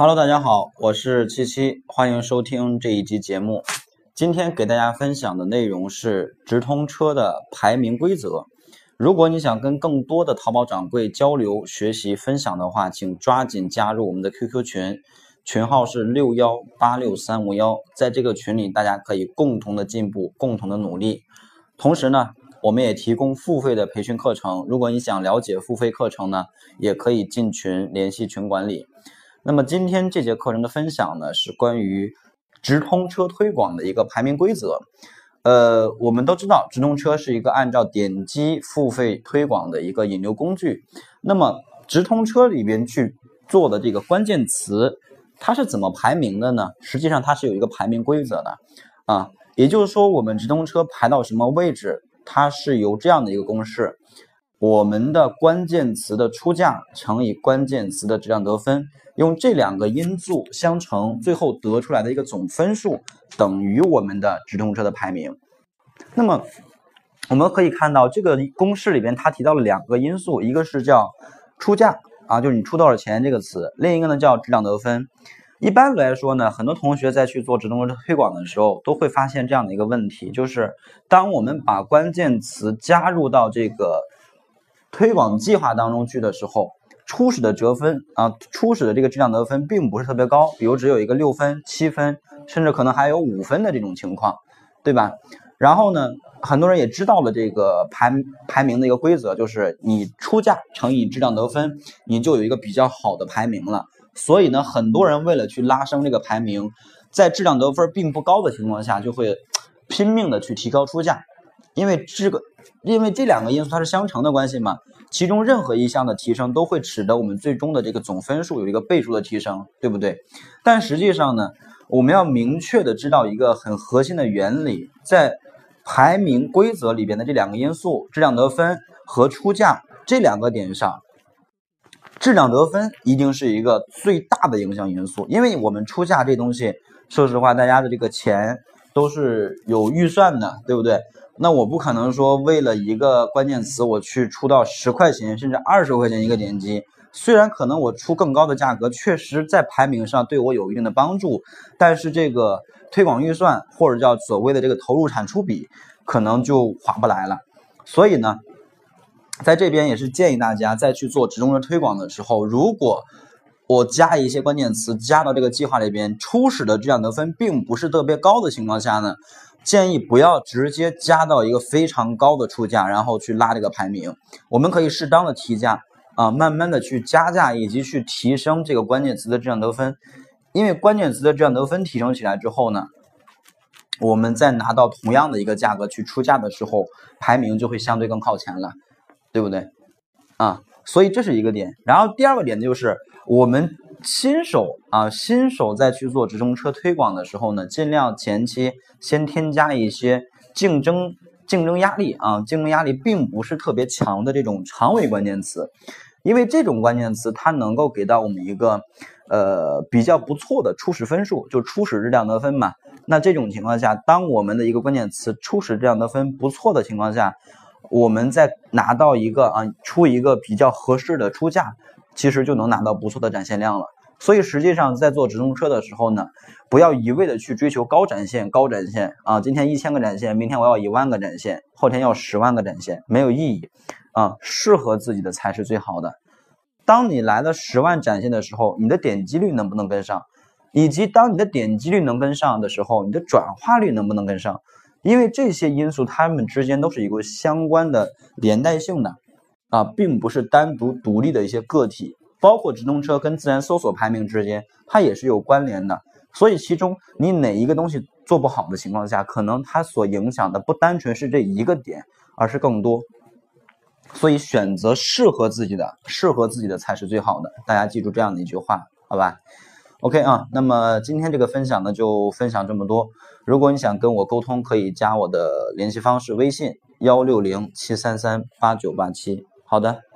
Hello，大家好，我是七七，欢迎收听这一集节目。今天给大家分享的内容是直通车的排名规则。如果你想跟更多的淘宝掌柜交流、学习、分享的话，请抓紧加入我们的 QQ 群，群号是六幺八六三五幺。在这个群里，大家可以共同的进步，共同的努力。同时呢，我们也提供付费的培训课程。如果你想了解付费课程呢，也可以进群联系群管理。那么今天这节课程的分享呢，是关于直通车推广的一个排名规则。呃，我们都知道，直通车是一个按照点击付费推广的一个引流工具。那么直通车里边去做的这个关键词，它是怎么排名的呢？实际上它是有一个排名规则的啊，也就是说，我们直通车排到什么位置，它是由这样的一个公式。我们的关键词的出价乘以关键词的质量得分，用这两个因素相乘，最后得出来的一个总分数等于我们的直通车的排名。那么我们可以看到这个公式里边，它提到了两个因素，一个是叫出价啊，就是你出多少钱这个词；另一个呢叫质量得分。一般来说呢，很多同学在去做直通车推广的时候，都会发现这样的一个问题，就是当我们把关键词加入到这个推广计划当中去的时候，初始的折分啊，初始的这个质量得分并不是特别高，比如只有一个六分、七分，甚至可能还有五分的这种情况，对吧？然后呢，很多人也知道了这个排排名的一个规则，就是你出价乘以质量得分，你就有一个比较好的排名了。所以呢，很多人为了去拉升这个排名，在质量得分并不高的情况下，就会拼命的去提高出价。因为这个，因为这两个因素它是相乘的关系嘛，其中任何一项的提升都会使得我们最终的这个总分数有一个倍数的提升，对不对？但实际上呢，我们要明确的知道一个很核心的原理，在排名规则里边的这两个因素，质量得分和出价这两个点上，质量得分一定是一个最大的影响因素，因为我们出价这东西，说实话，大家的这个钱都是有预算的，对不对？那我不可能说为了一个关键词，我去出到十块钱甚至二十块钱一个点击，虽然可能我出更高的价格，确实在排名上对我有一定的帮助，但是这个推广预算或者叫所谓的这个投入产出比，可能就划不来了。所以呢，在这边也是建议大家在去做直通车推广的时候，如果我加一些关键词加到这个计划里边，初始的质量得分并不是特别高的情况下呢。建议不要直接加到一个非常高的出价，然后去拉这个排名。我们可以适当的提价啊，慢慢的去加价，以及去提升这个关键词的质量得分。因为关键词的质量得分提升起来之后呢，我们再拿到同样的一个价格去出价的时候，排名就会相对更靠前了，对不对？啊，所以这是一个点。然后第二个点就是我们。新手啊，新手在去做直通车推广的时候呢，尽量前期先添加一些竞争竞争压力啊，竞争压力并不是特别强的这种长尾关键词，因为这种关键词它能够给到我们一个呃比较不错的初始分数，就初始质量得分嘛。那这种情况下，当我们的一个关键词初始质量得分不错的情况下，我们再拿到一个啊出一个比较合适的出价。其实就能拿到不错的展现量了，所以实际上在做直通车的时候呢，不要一味的去追求高展现、高展现啊！今天一千个展现，明天我要一万个展现，后天要十万个展现，没有意义啊！适合自己的才是最好的。当你来了十万展现的时候，你的点击率能不能跟上？以及当你的点击率能跟上的时候，你的转化率能不能跟上？因为这些因素它们之间都是一个相关的连带性的。啊，并不是单独独立的一些个体，包括直通车跟自然搜索排名之间，它也是有关联的。所以其中你哪一个东西做不好的情况下，可能它所影响的不单纯是这一个点，而是更多。所以选择适合自己的，适合自己的才是最好的。大家记住这样的一句话，好吧？OK 啊，那么今天这个分享呢，就分享这么多。如果你想跟我沟通，可以加我的联系方式，微信幺六零七三三八九八七。Ha det.